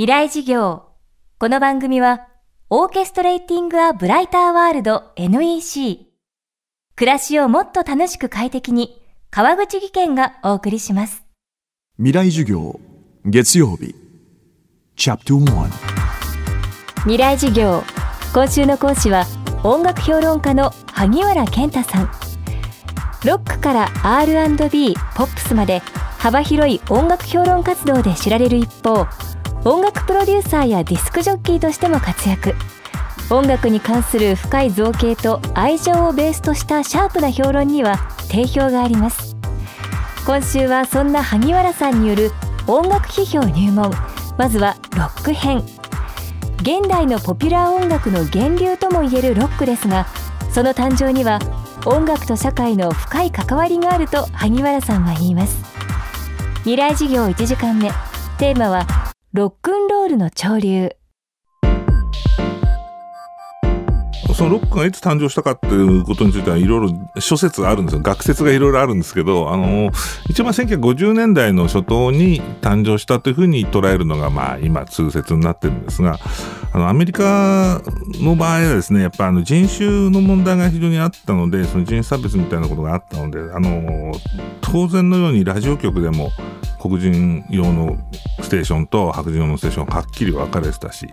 未来事業。この番組は、オーケストレーティング・ア・ブライター・ワールド NEC。暮らしをもっと楽しく快適に、川口義賢がお送りします。未来授業月曜日チャプト1未来事業。今週の講師は、音楽評論家の萩原健太さん。ロックから R&B、ポップスまで幅広い音楽評論活動で知られる一方、音楽プロデューサーやディスクジョッキーとしても活躍。音楽に関する深い造形と愛情をベースとしたシャープな評論には定評があります。今週はそんな萩原さんによる音楽批評入門。まずはロック編。現代のポピュラー音楽の源流ともいえるロックですがその誕生には音楽と社会の深い関わりがあると萩原さんは言います未来事業1時間目。テーマはロックンロールの潮流。そのロックがいつ誕生したかっていうことについてはいろいろ諸説があるんですよ。学説がいろいろあるんですけど、あの、一番1950年代の初頭に誕生したというふうに捉えるのが、まあ今通説になってるんですが、あの、アメリカの場合はですね、やっぱあの人種の問題が非常にあったので、その人種差別みたいなことがあったので、あの、当然のようにラジオ局でも黒人用のステーションと白人のステーションはっきり分かれてたし、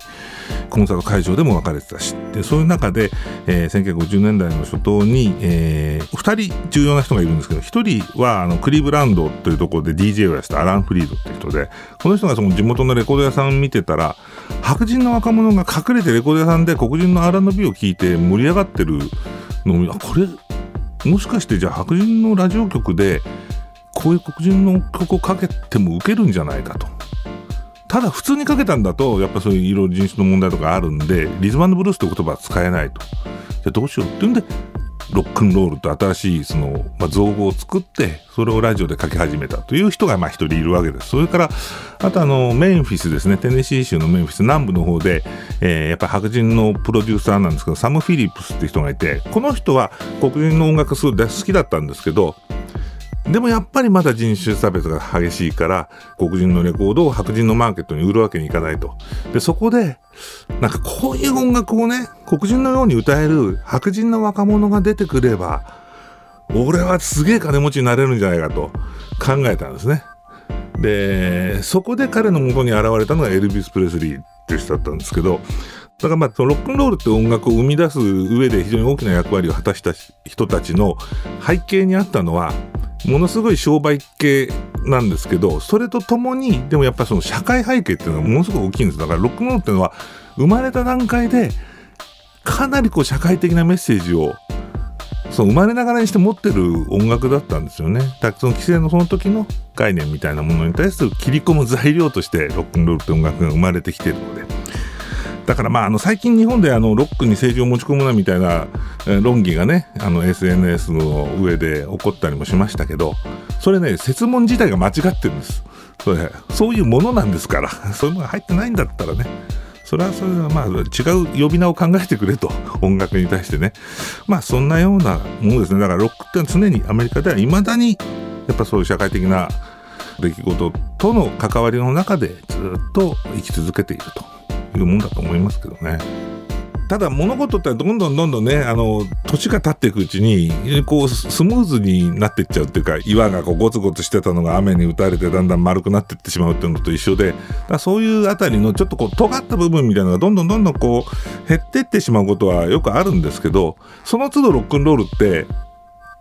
コンサート会場でも分かれてたし、でそういう中で、えー、1950年代の初頭に、えー、2人重要な人がいるんですけど、1人はあのクリーブランドというところで DJ をやってたアラン・フリードって人で、この人がその地元のレコード屋さんを見てたら、白人の若者が隠れてレコード屋さんで黒人の R&B を聴いて盛り上がってるのをこれもしかしてじゃあ白人のラジオ局でこういう黒人の曲をかけてもウケるんじゃないかと。ただ普通にかけたんだと、やっぱそういういろいろ人種の問題とかあるんで、リズムブルースという言葉は使えないと。じゃあどうしようっていうんで、ロックンロールと新しいその、まあ、造語を作って、それをラジオで書き始めたという人がまあ一人いるわけです。それから、あとあの、メンフィスですね、テネシー州のメンフィス南部の方で、えーやっぱ白人のプロデューサーなんですけど、サム・フィリップスって人がいて、この人は黒人の音楽すごい好きだったんですけど、でもやっぱりまだ人種差別が激しいから、黒人のレコードを白人のマーケットに売るわけにいかないと。で、そこで、なんかこういう音楽をね、黒人のように歌える白人の若者が出てくれば、俺はすげえ金持ちになれるんじゃないかと考えたんですね。で、そこで彼の元に現れたのがエルビス・プレスリーていう人だったんですけど、だからまあ、そのロックンロールって音楽を生み出す上で非常に大きな役割を果たした人たちの背景にあったのは、ものすごい商売系なんですけど、それとともに、でもやっぱりその社会背景っていうのがものすごく大きいんです。だからロックンロールっていうのは、生まれた段階で、かなりこう社会的なメッセージを、そう生まれながらにして持ってる音楽だったんですよね。だからその規制のその時の概念みたいなものに対する切り込む材料としてロックンロールって音楽が生まれてきてるので。だからまあ、あの、最近日本であの、ロックに政治を持ち込むなみたいな、論議がね、あの、SNS の上で起こったりもしましたけど、それね、説問自体が間違ってるんです。それ、そういうものなんですから、そういうのが入ってないんだったらね、それはそれはまあ、違う呼び名を考えてくれと、音楽に対してね。まあ、そんなようなものですね。だから、ロックってのは常にアメリカでは未だに、やっぱそういう社会的な出来事との関わりの中でずっと生き続けているというもんだと思いますけどね。ただ物事ってどんどんどんどんね、あの、年が経っていくうちに、こう、スムーズになっていっちゃうっていうか、岩がこうゴツゴツしてたのが雨に打たれてだんだん丸くなっていってしまうっていうのと一緒で、だそういうあたりのちょっとこう、尖った部分みたいなのがどんどんどんどんこう、減っていってしまうことはよくあるんですけど、その都度ロックンロールって、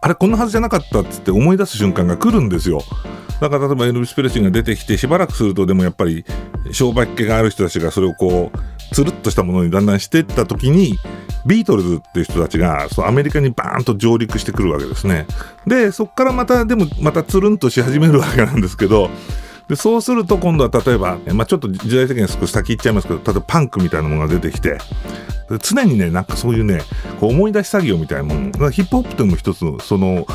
あれこんなはずじゃなかったっつって思い出す瞬間が来るんですよ。だから例えばエルビス・プレスリーが出てきてしばらくするとでもやっぱり商売っ気がある人たちがそれをこうつるっとしたものにだんだんしていった時にビートルズっていう人たちがそうアメリカにバーンと上陸してくるわけですね。でそこからまたでもまたつるんとし始めるわけなんですけどでそうすると今度は例えば、まあ、ちょっと時代的には少し先行っちゃいますけど例えばパンクみたいなものが出てきて常にねなんかそういうねこう思い出し作業みたいなものヒップホップというのも一つのその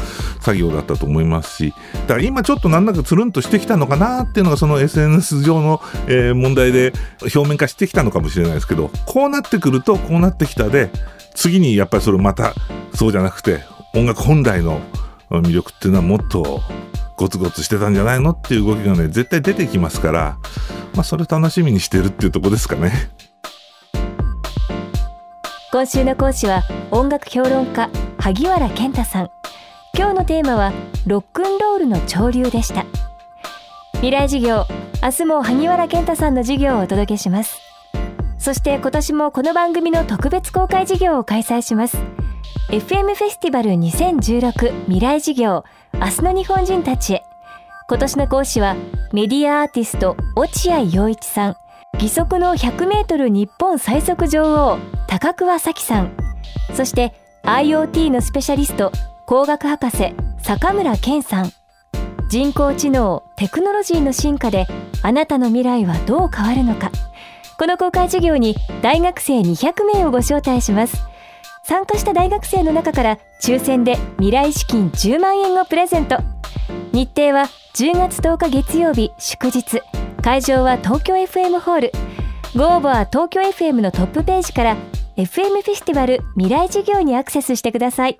作業だったと思いますしだから今ちょっとなんだかつるんとしてきたのかなっていうのがその SNS 上の、えー問題で表面化してきたのかもしれないですけどこうなってくるとこうなってきたで次にやっぱりそれまたそうじゃなくて音楽本来の魅力っていうのはもっとゴツゴツしてたんじゃないのっていう動きがね、絶対出てきますから、まあそれ楽しみにしてるっていうとこですかね。今週の講師は音楽評論家萩原健太さん。今日のテーマはロックンロールの潮流でした。未来授業、明日も萩原健太さんの授業をお届けします。そして今年もこの番組の特別公開授業を開催します。FM フェスティバル2016未来事業明日の日本人たちへ今年の講師はメディアアーティスト落合陽一さん義足の 100m 日本最速女王高桑早紀さんそして IoT のスペシャリスト工学博士坂村健さん。人工知能テクノロジーの進化であなたの未来はどう変わるのか。この公開授業に大学生200名をご招待します。参加した大学生の中から抽選で未来資金10万円をプレゼント。日程は10月10日月曜日祝日。会場は東京 FM ホール。ご応募は東京 FM のトップページから FM フェスティバル未来事業にアクセスしてください。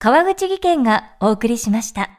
川口技研がお送りしました。